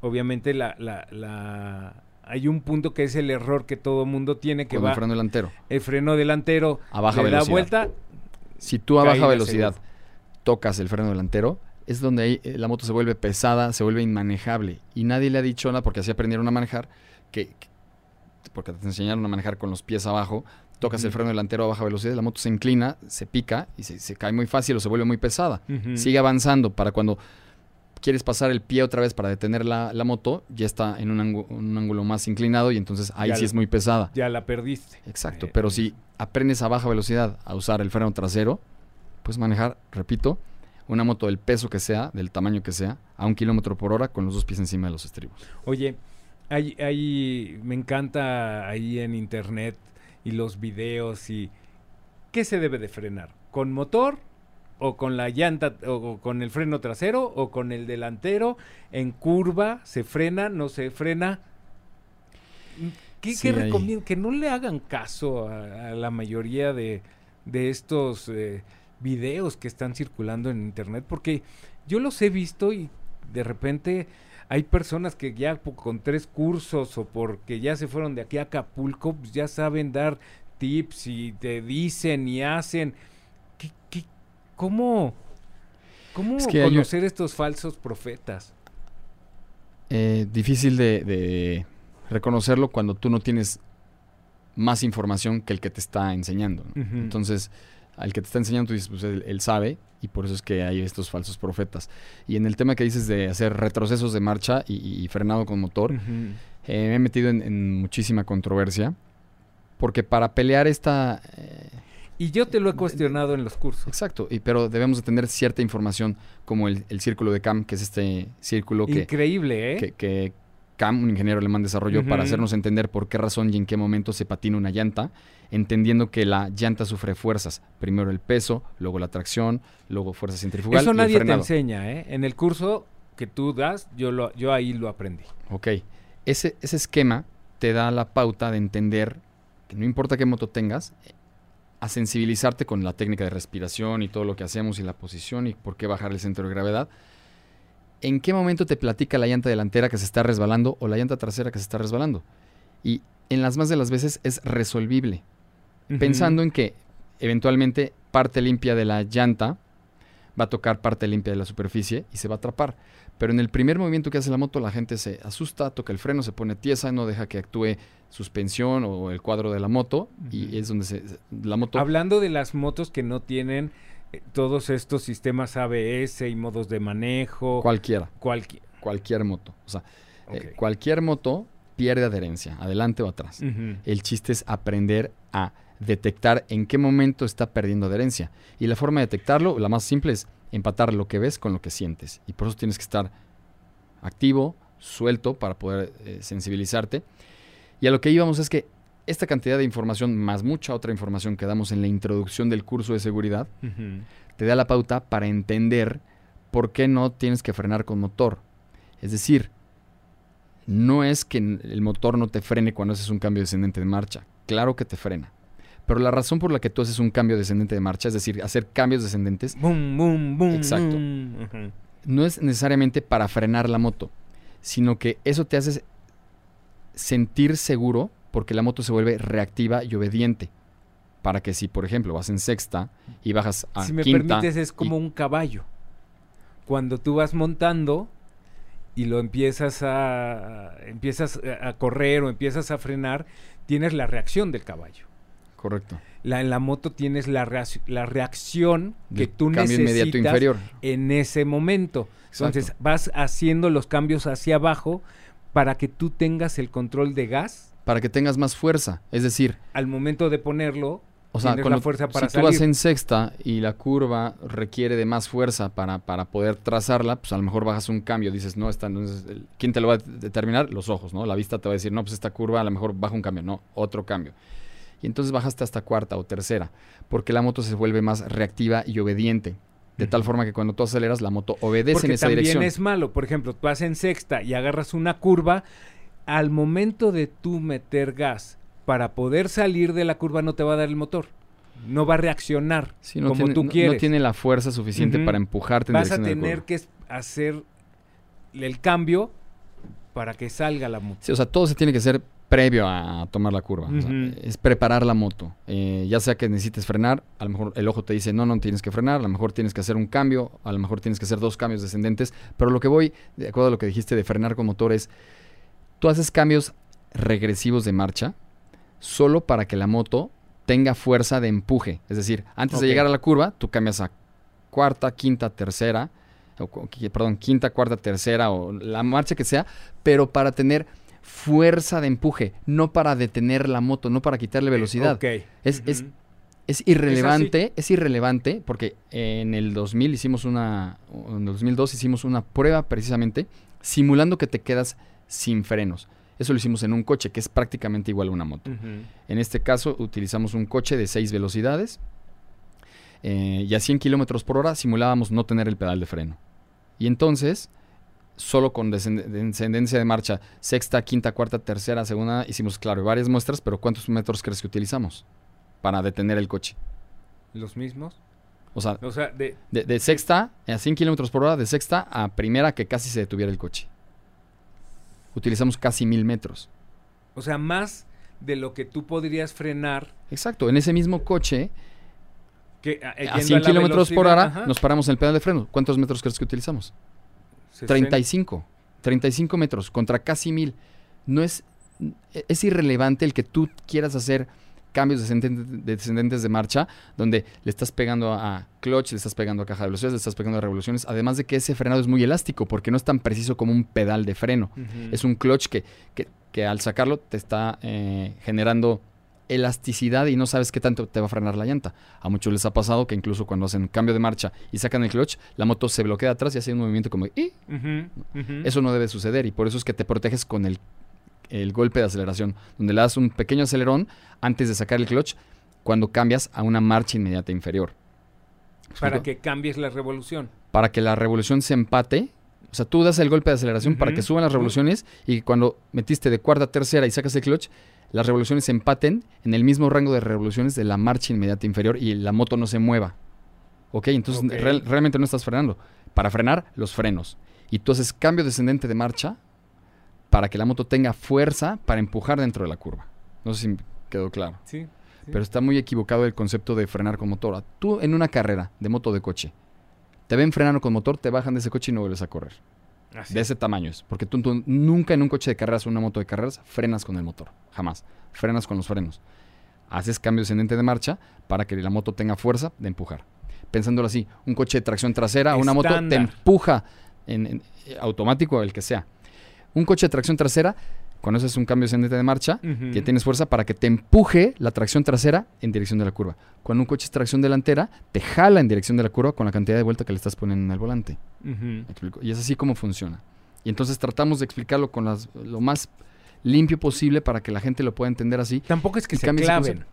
obviamente la, la, la- hay un punto que es el error que todo mundo tiene, que va el freno delantero. el freno delantero A baja le da velocidad. vuelta. Si tú a baja velocidad tocas el freno delantero, es donde ahí, eh, la moto se vuelve pesada, se vuelve inmanejable. Y nadie le ha dicho nada, porque así aprendieron a manejar, que, que- porque te enseñaron a manejar con los pies abajo, tocas el freno delantero a baja velocidad, la moto se inclina, se pica y se, se cae muy fácil o se vuelve muy pesada. Sigue avanzando para cuando quieres pasar el pie otra vez para detener la, la moto, ya está en un, ángu- un ángulo más inclinado y entonces ahí Ya sí la- es muy pesada. Ya la perdiste. Exacto, Eh, pero si aprendes a baja velocidad a usar el freno trasero, puedes manejar, repito, una moto del peso que sea, del tamaño que sea, a un kilómetro por hora con los dos pies encima de los estribos. Oye, hay, hay, me encanta ahí en internet y los videos y ¿qué se debe de frenar? ¿Con motor o con la llanta o, o con el freno trasero o con el delantero? ¿En curva se frena, no se frena? ¿Qué, Sí, recomiendo? Que no le hagan caso a, a la mayoría de, de estos eh, videos que están circulando en internet porque yo los he visto y de repente hay personas que ya con tres cursos o porque ya se fueron de aquí a Acapulco, pues ya saben dar tips y te dicen y hacen. ¿Qué, qué- cómo cómo Es que conocer estos falsos profetas? Eh, difícil de, de reconocerlo cuando tú no tienes más información que el que te está enseñando. Entonces, al que te está enseñando, tú dices, pues él, él sabe, y por eso es que hay estos falsos profetas. Y en el tema que dices de hacer retrocesos de marcha y, y frenado con motor, eh, me he metido en, en muchísima controversia, porque para pelear esta... eh, Y yo te lo he cuestionado en los cursos. exacto, y, pero debemos de tener cierta información como el, el círculo de CAM, que es este círculo que, Increíble, ¿eh? que, que Cam, un ingeniero alemán, desarrolló para hacernos entender por qué razón y en qué momento se patina una llanta, entendiendo que la llanta sufre fuerzas. Primero el peso, luego la tracción, luego fuerza centrifugal Eso y el nadie te enseña, ¿eh? En el curso que tú das, yo, lo, yo ahí lo aprendí. Ok. Ese, ese esquema te da la pauta de entender que no importa qué moto tengas, a sensibilizarte con la técnica de respiración y todo lo que hacemos y la posición y por qué bajar el centro de gravedad. ¿en qué momento te platica la llanta delantera que se está resbalando o la llanta trasera que se está resbalando? Y en las más de las veces es resolvible, Pensando en que eventualmente parte limpia de la llanta va a tocar parte limpia de la superficie y se va a atrapar. Pero en el primer movimiento que hace la moto, la gente se asusta, toca el freno, se pone tiesa, no deja que actúe suspensión o el cuadro de la moto y es donde se, la moto... Hablando de las motos que no tienen eh, todos estos sistemas ABS y modos de manejo, Cualquiera, cualquier. cualquier moto. O sea, eh, cualquier moto pierde adherencia, adelante o atrás. El chiste es aprender a detectar en qué momento está perdiendo adherencia. Y la forma de detectarlo, la más simple es empatar lo que ves con lo que sientes. Y por eso tienes que estar activo, suelto, para poder eh, sensibilizarte. Y a lo que íbamos es que esta cantidad de información, más mucha otra información que damos en la introducción del curso de seguridad, te da la pauta para entender por qué no tienes que frenar con motor. Es decir, no es que el motor no te frene cuando haces un cambio descendente de marcha. Claro que te frena. Pero la razón por la que tú haces un cambio descendente de marcha, es decir, hacer cambios descendentes, Boom, boom, boom. Exacto. boom. No es necesariamente para frenar la moto, sino que eso te hace sentir seguro porque la moto se vuelve reactiva y obediente. Para que si, por ejemplo, vas en sexta y bajas a si me quinta, permites, es como un caballo. Cuando tú vas montando y lo empiezas a empiezas a correr o empiezas a frenar, tienes la reacción del caballo. Correcto. La, en la moto tienes la, reac- la reacción que tú necesitas inferior. en ese momento. Entonces Exacto. vas haciendo los cambios hacia abajo para que tú tengas el control de gas para que tengas más fuerza. Es decir, al momento de ponerlo. o sea, cuando, la fuerza para si tú vas en sexta y la curva requiere de más fuerza para, para poder trazarla, pues a lo mejor bajas un cambio. Dices, no, esta no es el- ¿quién te lo va a determinar? Los ojos, ¿no? La vista te va a decir, no, pues esta curva a lo mejor baja un cambio. No, otro cambio. Y entonces bajaste hasta cuarta o tercera, porque la moto se vuelve más reactiva y obediente. De tal forma que cuando tú aceleras, la moto obedece Porque en esa también dirección. es malo. Por ejemplo, tú vas en sexta y agarras una curva. Al momento de tú meter gas para poder salir de la curva, no te va a dar el motor. No va a reaccionar Sí, no como tiene, tú no- quieres. no tiene la fuerza suficiente para empujarte en Vas a dirección de la tener curva. que hacer el cambio para que salga la moto. Sí, o sea, todo se tiene que hacer previo a tomar la curva. O sea, Ujú. es preparar la moto. Eh, ya sea que necesites frenar, a lo mejor el ojo te dice, no, no tienes que frenar, a lo mejor tienes que hacer un cambio, a lo mejor tienes que hacer dos cambios descendentes. Pero lo que voy, de acuerdo a lo que dijiste de frenar con motor, es, tú haces cambios regresivos de marcha solo para que la moto tenga fuerza de empuje. Es decir, antes de llegar a la curva, tú cambias a cuarta, quinta, tercera, o perdón, quinta, cuarta, tercera, o la marcha que sea, pero para tener fuerza de empuje, no para detener la moto, no para quitarle velocidad. Es- irrelevante, es, irrelevante porque en el 2000 hicimos una, en el 2002 hicimos una prueba precisamente simulando que te quedas sin frenos. Eso lo hicimos en un coche que es prácticamente igual a una moto. En este caso utilizamos un coche de 6 velocidades eh, y a 100 kilómetros por hora simulábamos no tener el pedal de freno. Y entonces, solo con descend- descendencia de marcha, sexta, quinta, cuarta, tercera, segunda, hicimos, claro, varias muestras, pero ¿cuántos metros crees que utilizamos para detener el coche? ¿Los mismos? O sea, O sea, de, de, de sexta a 100 kilómetros por hora, de sexta a primera que casi se detuviera el coche. Utilizamos casi mil metros. o sea, más de lo que tú podrías frenar Exacto, en ese mismo coche, que a, a 100 la kilómetros por hora, ajá, nos paramos en el pedal de freno. ¿Cuántos metros crees que utilizamos? 60. 35. 35 metros contra casi mil. No es, es irrelevante el que tú quieras hacer cambios descendentes, descendentes de marcha, donde le estás pegando a clutch, le estás pegando a caja de velocidades, le estás pegando a revoluciones, además de que ese frenado es muy elástico, porque no es tan preciso como un pedal de freno. Es un clutch que, que- que al sacarlo te está eh, generando elasticidad y no sabes qué tanto te va a frenar la llanta. A muchos les ha pasado que incluso cuando hacen cambio de marcha y sacan el clutch, la moto se bloquea atrás y hace un movimiento como... Ujú. Eso no debe suceder y por eso es que te proteges con el, el golpe de aceleración, donde le das un pequeño acelerón antes de sacar el clutch cuando cambias a una marcha inmediata inferior. ¿Me para que cambies la revolución. Para que la revolución se empate. O sea, tú das el golpe de aceleración para que suban las revoluciones y cuando metiste de cuarta a tercera y sacas el clutch, las revoluciones se empaten en el mismo rango de revoluciones de la marcha inmediata inferior y la moto no se mueva. ¿Ok? Entonces realmente no estás frenando. Para frenar, los frenos. y tú haces cambio descendente de marcha para que la moto tenga fuerza para empujar dentro de la curva. No sé si quedó claro. Sí. sí. Pero está muy equivocado el concepto de frenar con motor. Tú en una carrera de moto de coche, te ven frenando con motor, te bajan de ese coche y no vuelves a correr. Así De ese tamaño es. Porque tú, tú nunca en un coche de carreras o una moto de carreras frenas con el motor. Jamás. Frenas con los frenos. Haces cambio descendente de marcha para que la moto tenga fuerza de empujar. Pensándolo así, un coche de tracción trasera, una moto te Estándar. empuja en, en- eh, automático, el que sea. Un coche de tracción trasera, cuando haces un cambio descendente de marcha, Ujú. que tienes fuerza para que te empuje la tracción trasera en dirección de la curva. Cuando un coche es tracción delantera, te jala en dirección de la curva con la cantidad de vuelta que le estás poniendo en el volante. Y es así como funciona. Y entonces tratamos de explicarlo con las, lo más limpio posible para que la gente lo pueda entender así. Tampoco es que se claven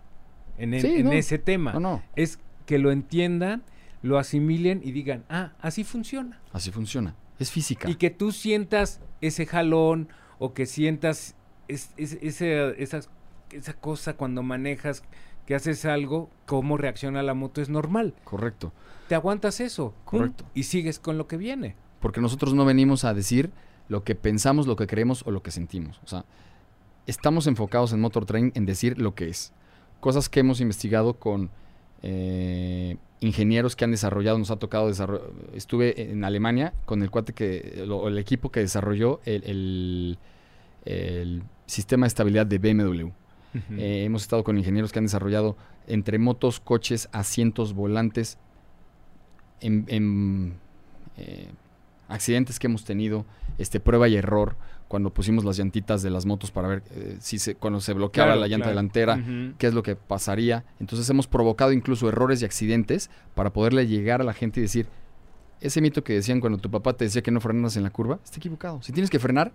en, el- Sí, en no. ese tema. No, no, Es que lo entiendan, lo asimilen y digan, ah, así funciona. así funciona. Es física. Y que tú sientas ese jalón o que sientas es- es- ese- esas- esa cosa cuando manejas, que haces algo, cómo reacciona la moto es normal. Correcto. Te aguantas eso. pum, Correcto. y sigues con lo que viene. Porque nosotros no venimos a decir lo que pensamos, lo que creemos o lo que sentimos. O sea, estamos enfocados en Motor Train en decir lo que es. Cosas que hemos investigado con eh, ingenieros que han desarrollado, nos ha tocado desarrollar. Estuve en Alemania con el cuate que, lo- el equipo que desarrolló el, el- el sistema de estabilidad de BMW. Eh, hemos estado con ingenieros que han desarrollado entre motos, coches, asientos, volantes, en, en, eh, accidentes que hemos tenido, este, prueba y error, cuando pusimos las llantitas de las motos para ver eh, si se, cuando se bloqueaba Claro, la llanta claro. delantera, qué es lo que pasaría. Entonces hemos provocado incluso errores y accidentes para poderle llegar a la gente y decir, ese mito que decían cuando tu papá te decía que no frenaras en la curva, está equivocado. Si tienes que frenar,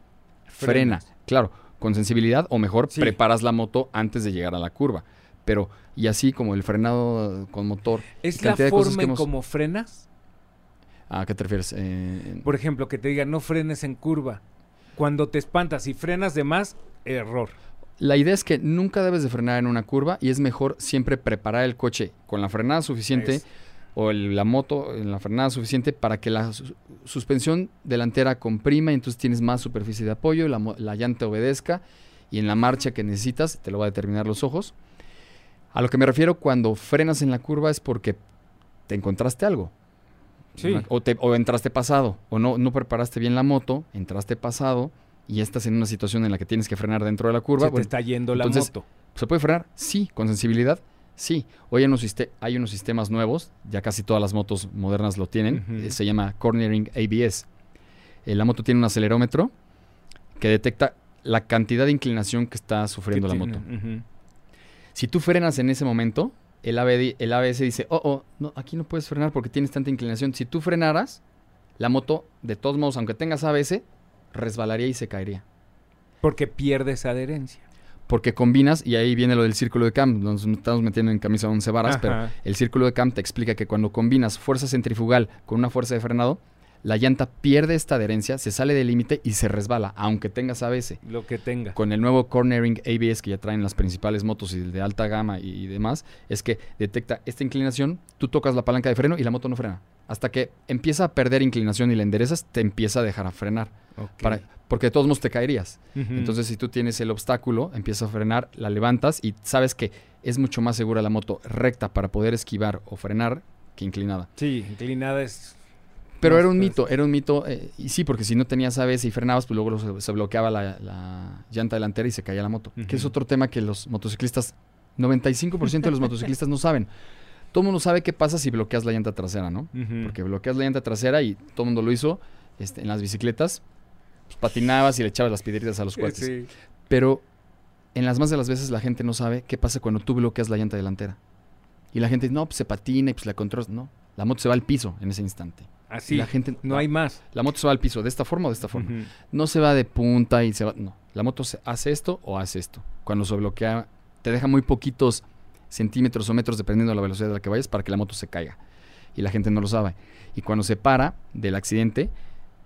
frena. Frenas. Claro, con sensibilidad o mejor Sí. preparas la moto antes de llegar a la curva. Pero, y así como el frenado con motor. ¿Es la forma que en hemos- cómo frenas? ¿A qué te refieres? Eh, Por ejemplo, que te digan no frenes en curva. Cuando te espantas y frenas de más, error. La idea es que nunca debes de frenar en una curva y es mejor siempre preparar el coche con la frenada suficiente Es- o el- la moto en la frenada suficiente para que la su- suspensión delantera comprima y entonces tienes más superficie de apoyo, la, la llanta obedezca y en la marcha que necesitas te lo va a determinar los ojos. A lo que me refiero cuando frenas en la curva es porque te encontraste algo. Sí. O, te- o entraste pasado, o no, no preparaste bien la moto, entraste pasado y estás en una situación en la que tienes que frenar dentro de la curva. Se te está yendo la entonces, moto. ¿Se puede frenar? Sí, con sensibilidad. Sí. Hoy hay unos, siste- hay unos sistemas nuevos, ya casi todas las motos modernas lo tienen. Eh, se llama Cornering ABS. Eh, la moto tiene un acelerómetro que detecta la cantidad de inclinación que está sufriendo la tiene. moto. Si tú frenas en ese momento, el, el ABS dice, oh, oh, no, aquí no puedes frenar porque tienes tanta inclinación. Si tú frenaras, la moto, de todos modos, aunque tengas ABS, resbalaría y se caería. Porque pierdes adherencia. Porque combinas, y ahí viene lo del círculo de Cam, nos estamos metiendo en camisa 11 varas, pero el círculo de Cam te explica que cuando combinas fuerza centrifugal con una fuerza de frenado, la llanta pierde esta adherencia, se sale del límite y se resbala, aunque tengas ABS. Lo que tenga. Con el nuevo Cornering ABS que ya traen las principales motos y de alta gama y, y demás, es que detecta esta inclinación, tú tocas la palanca de freno y la moto no frena. Hasta que empieza a perder inclinación y la enderezas, te empieza a dejar a frenar. Para, porque de todos modos te caerías. Entonces, si tú tienes el obstáculo, empiezas a frenar, la levantas y sabes que es mucho más segura la moto recta para poder esquivar o frenar que inclinada. Sí, inclinada es. Pero No, era un mito, era un mito, eh, y sí, porque si no tenías ABS y frenabas, pues luego se, se bloqueaba la, la llanta delantera y se caía la moto. Que es otro tema que los motociclistas, 95% de los motociclistas no saben. Todo el mundo sabe qué pasa si bloqueas la llanta trasera, ¿no? Porque bloqueas la llanta trasera y todo el mundo lo hizo este, en las bicicletas, pues, patinabas y le echabas las piedritas a los cuates. Sí. Pero en las más de las veces la gente no sabe qué pasa cuando tú bloqueas la llanta delantera. Y la gente dice, no, pues se patina y pues la controlas. No, la moto se va al piso en ese instante. Así. la gente, No hay más. La moto se va al piso, de esta forma o de esta forma. No se va de punta y se va. No, la moto se hace esto o hace esto. Cuando se bloquea, te deja muy poquitos centímetros o metros dependiendo de la velocidad de la que vayas para que la moto se caiga. Y la gente no lo sabe. Y cuando se para del accidente,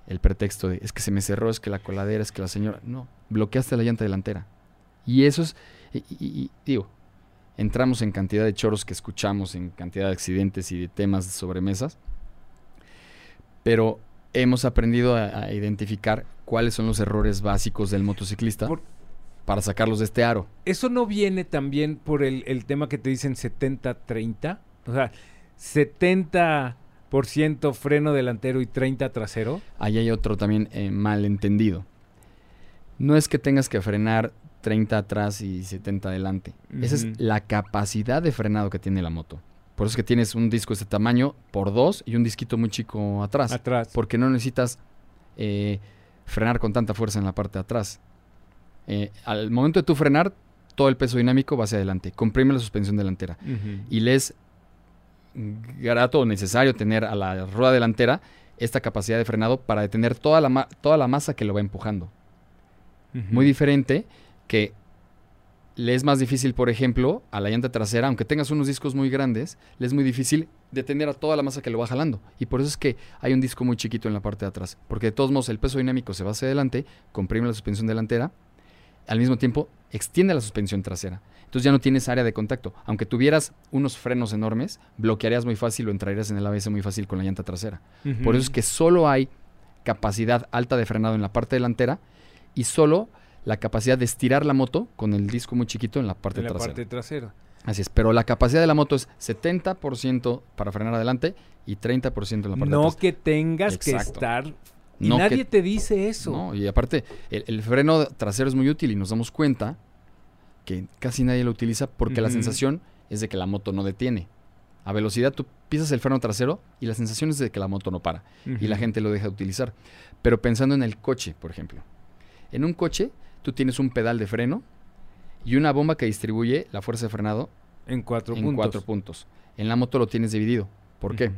el pretexto de es que se me cerró, es que la coladera, es que la señora. No, bloqueaste la llanta delantera. Y eso es. Y, y- y, digo, entramos en cantidad de choros que escuchamos, en cantidad de accidentes y de temas de sobremesas. Pero hemos aprendido a, a identificar cuáles son los errores básicos del motociclista Por- para sacarlos de este aro. ¿Eso no viene también por el, el tema que te dicen 70-30? O sea, 70% freno delantero y 30 trasero. Ahí hay otro también eh, malentendido. No es que tengas que frenar 30 atrás y 70 adelante. Esa es la capacidad de frenado que tiene la moto. Por eso es que tienes un disco de este tamaño por dos y un disquito muy chico atrás. Atrás. Porque no necesitas eh, frenar con tanta fuerza en la parte de atrás. Eh, al momento de tu frenar, todo el peso dinámico va hacia adelante. Comprime la suspensión delantera. Y le es grato o necesario tener a la rueda delantera esta capacidad de frenado para detener toda la, ma- toda la masa que lo va empujando. Muy diferente que le es más difícil, por ejemplo, a la llanta trasera, aunque tengas unos discos muy grandes, le es muy difícil detener a toda la masa que lo va jalando. Y por eso es que hay un disco muy chiquito en la parte de atrás. Porque de todos modos el peso dinámico se va hacia adelante, comprime la suspensión delantera, al mismo tiempo extiende la suspensión trasera. Entonces ya no tienes área de contacto. Aunque tuvieras unos frenos enormes, bloquearías muy fácil o entrarías en el ABS muy fácil con la llanta trasera. Por eso es que solo hay capacidad alta de frenado en la parte delantera y solo la capacidad de estirar la moto con el disco muy chiquito en la parte en la trasera. parte trasera. Así es, pero la capacidad de la moto es 70% para frenar adelante y 30% en la parte No que tengas que estar. Y No nadie que- te dice eso. No, y aparte, el, el freno trasero es muy útil y nos damos cuenta que casi nadie lo utiliza porque la sensación es de que la moto no detiene. A velocidad tú pisas el freno trasero y la sensación es de que la moto no para. y la gente lo deja de utilizar. Pero pensando en el coche, por ejemplo. En un coche, tú tienes un pedal de freno y una bomba que distribuye la fuerza de frenado En cuatro en puntos. cuatro puntos. En la moto lo tienes dividido. ¿Por qué?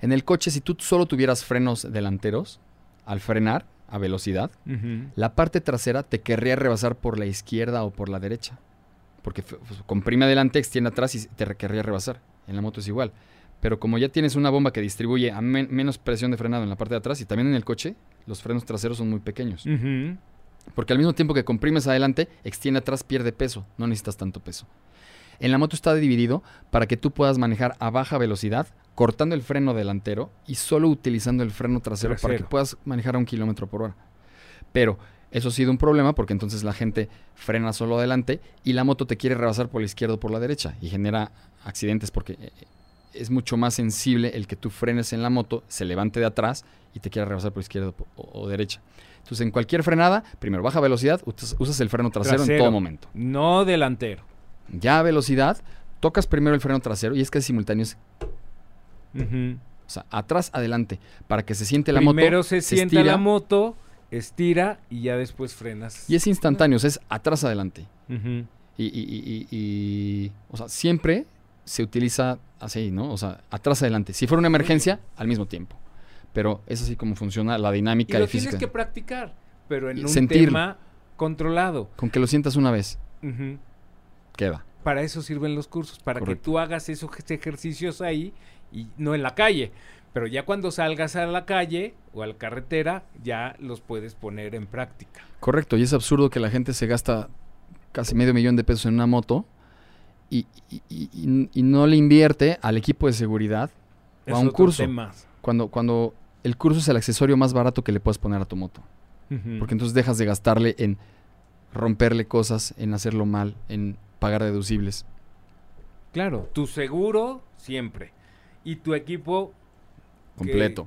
En el coche, si tú solo tuvieras frenos delanteros, al frenar a velocidad, la parte trasera te querría rebasar por la izquierda o por la derecha. Porque comprime adelante, extiende atrás y te querría rebasar. En la moto es igual. Pero como ya tienes una bomba que distribuye a men- menos presión de frenado en la parte de atrás y también en el coche, los frenos traseros son muy pequeños. Porque al mismo tiempo que comprimes adelante, extiende atrás, pierde peso. No necesitas tanto peso. En la moto está dividido para que tú puedas manejar a baja velocidad, cortando el freno delantero y solo utilizando el freno trasero, para que puedas manejar a un kilómetro por hora. Pero eso ha sido un problema porque entonces la gente frena solo adelante y la moto te quiere rebasar por la izquierda o por la derecha y genera accidentes porque eh, es mucho más sensible el que tú frenes en la moto, se levante de atrás y te quiera rebasar por izquierda o- o derecha. Entonces en cualquier frenada, primero baja velocidad, usas, el freno trasero, en todo momento. No delantero. Ya a velocidad, tocas primero el freno trasero y es que es simultáneo, es, o sea, atrás, adelante, para que se siente la Primero moto. se sienta estira, la moto, estira y ya después frenas. Y es instantáneo, o sea, es atrás, adelante. Y, y- y- y- y- o sea, siempre se utiliza así, ¿no? O sea, atrás, adelante. Si fuera una emergencia, al mismo tiempo. Pero es así como funciona la Y dinámica lo y física. tienes que practicar, pero en Y un sentirlo. tema controlado. Con que lo sientas una vez, queda. Para eso sirven los cursos, para Correcto. que tú hagas esos ejercicios ahí y no en la calle. Pero ya cuando salgas a la calle o a la carretera, ya los puedes poner en práctica. Correcto, y es absurdo que la gente se gasta casi medio millón de pesos en una moto y, y- y- y- y no le invierte al equipo de seguridad o a un curso. tema. Cuando, cuando el curso es el accesorio más barato que le puedes poner a tu moto. Porque entonces dejas de gastarle en romperle cosas, en hacerlo mal, en pagar deducibles. Claro, tu seguro siempre. Y tu equipo, Completo.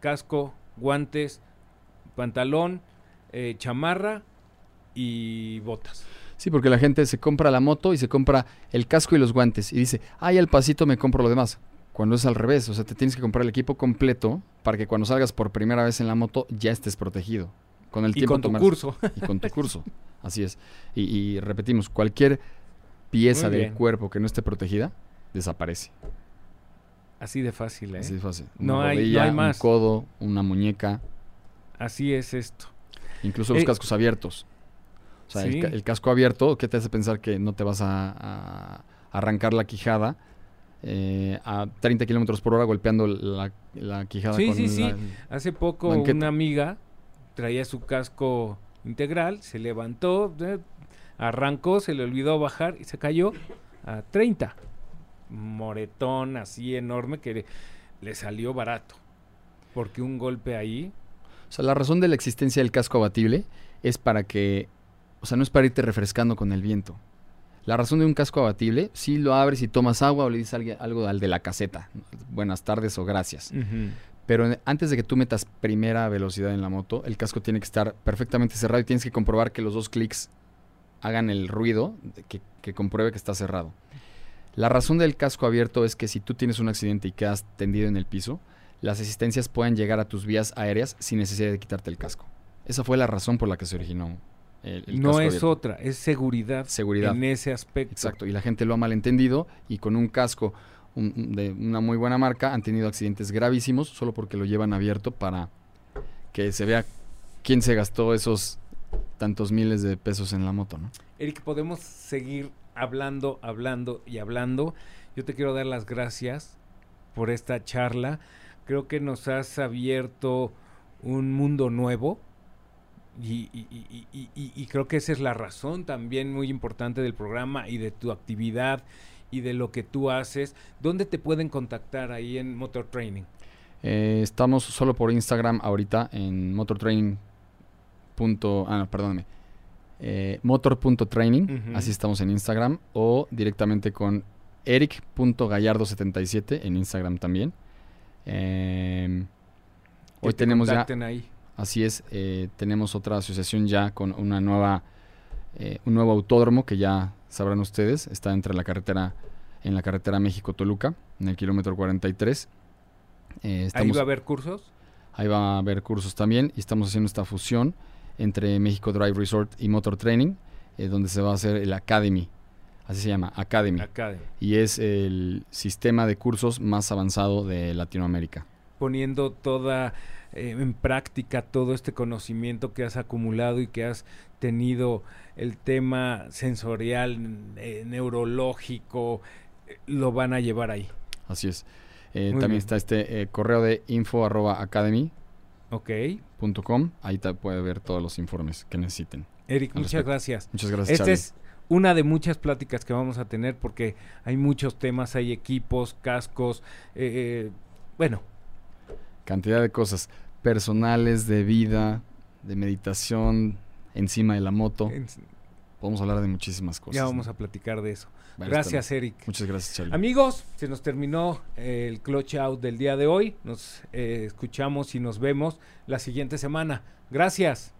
casco, guantes, pantalón, eh, chamarra y botas. Sí, porque la gente se compra la moto y se compra el casco y los guantes y dice, ay, al pasito me compro lo demás. Cuando es al revés, o sea, te tienes que comprar el equipo completo para que cuando salgas por primera vez en la moto ya estés protegido. Con el Y tiempo con tu curso. Y con tu curso. Así es. Y, y repetimos, cualquier pieza del cuerpo que no esté protegida, desaparece. Así de fácil, ¿eh? Así de fácil. No Una hay- no rodilla, hay un más. codo, una muñeca, Así es esto. incluso los Eh, cascos abiertos. O sea, el, sí. ca- el casco abierto, ¿qué te hace pensar que no te vas a, a arrancar la quijada eh, a 30 kilómetros por hora golpeando la, la quijada Sí, con sí, sí. Hace poco Banqueta. una amiga traía su casco integral, se levantó, eh, arrancó, se le olvidó bajar y se cayó a 30. Moretón así enorme que le, le salió barato. Porque un golpe ahí. O sea, la razón de la existencia del casco abatible es para que, o sea, no es para irte refrescando con el viento. La razón de un casco abatible, si lo abres y tomas agua o le dices algo al de la caseta, buenas tardes o gracias. Pero antes de que tú metas primera velocidad en la moto, el casco tiene que estar perfectamente cerrado y tienes que comprobar que los dos clics hagan el ruido que, que compruebe que está cerrado. La razón del casco abierto es que si tú tienes un accidente y quedas tendido en el piso, las asistencias puedan llegar a tus vías aéreas sin necesidad de quitarte el casco. Esa fue la razón por la que se originó el, el No es otra, es seguridad, seguridad en ese aspecto. Exacto, y la gente lo ha malentendido y con un casco de una muy buena marca han tenido accidentes gravísimos solo porque lo llevan abierto para que se vea quién se gastó esos tantos miles de pesos en la moto, ¿no? Eric, podemos seguir hablando, hablando y hablando. Yo te quiero dar las gracias por esta charla. Creo que nos has abierto un mundo nuevo. Y, y, creo que esa es la razón también muy importante del programa y de tu actividad y de lo que tú haces. ¿Dónde te pueden contactar ahí en Motor Training? Eh, estamos solo por Instagram ahorita en Motor Training. ah, no, perdóname. Eh, motor.training, así estamos en Instagram, o directamente con eric.gallardo77 en Instagram también. Em, hoy tenemos ya... Ahí. Así es, eh, tenemos otra asociación ya con una nueva, un nuevo autódromo que ya sabrán ustedes, está entre la carretera, en la carretera México-Toluca, en el kilómetro 43. Eh, ¿Ahí va a haber cursos? Ahí va a haber cursos también y estamos haciendo esta fusión entre México Drive Resort y Motor Training, eh, donde se va a hacer el Academy, así se llama, Academy. Academy. Y es el sistema de cursos más avanzado de Latinoamérica. Poniendo toda eh, en práctica todo este conocimiento que has acumulado y que has tenido el tema sensorial, eh, neurológico, eh, lo van a llevar ahí. Así es. también está este correo de info arroba academy. Ahí te puede ver todos los informes que necesiten. Eric, muchas gracias. Muchas gracias. Esta es una de muchas pláticas que vamos a tener porque hay muchos temas, hay equipos, cascos, bueno. Cantidad de cosas personales, de vida, de meditación, encima de la moto. Podemos hablar de muchísimas cosas. Ya vamos a platicar de eso. gracias, Eric. Muchas gracias, Charlie. Amigos, se nos terminó el clutch out del día de hoy. Nos eh, escuchamos y nos vemos la siguiente semana. Gracias.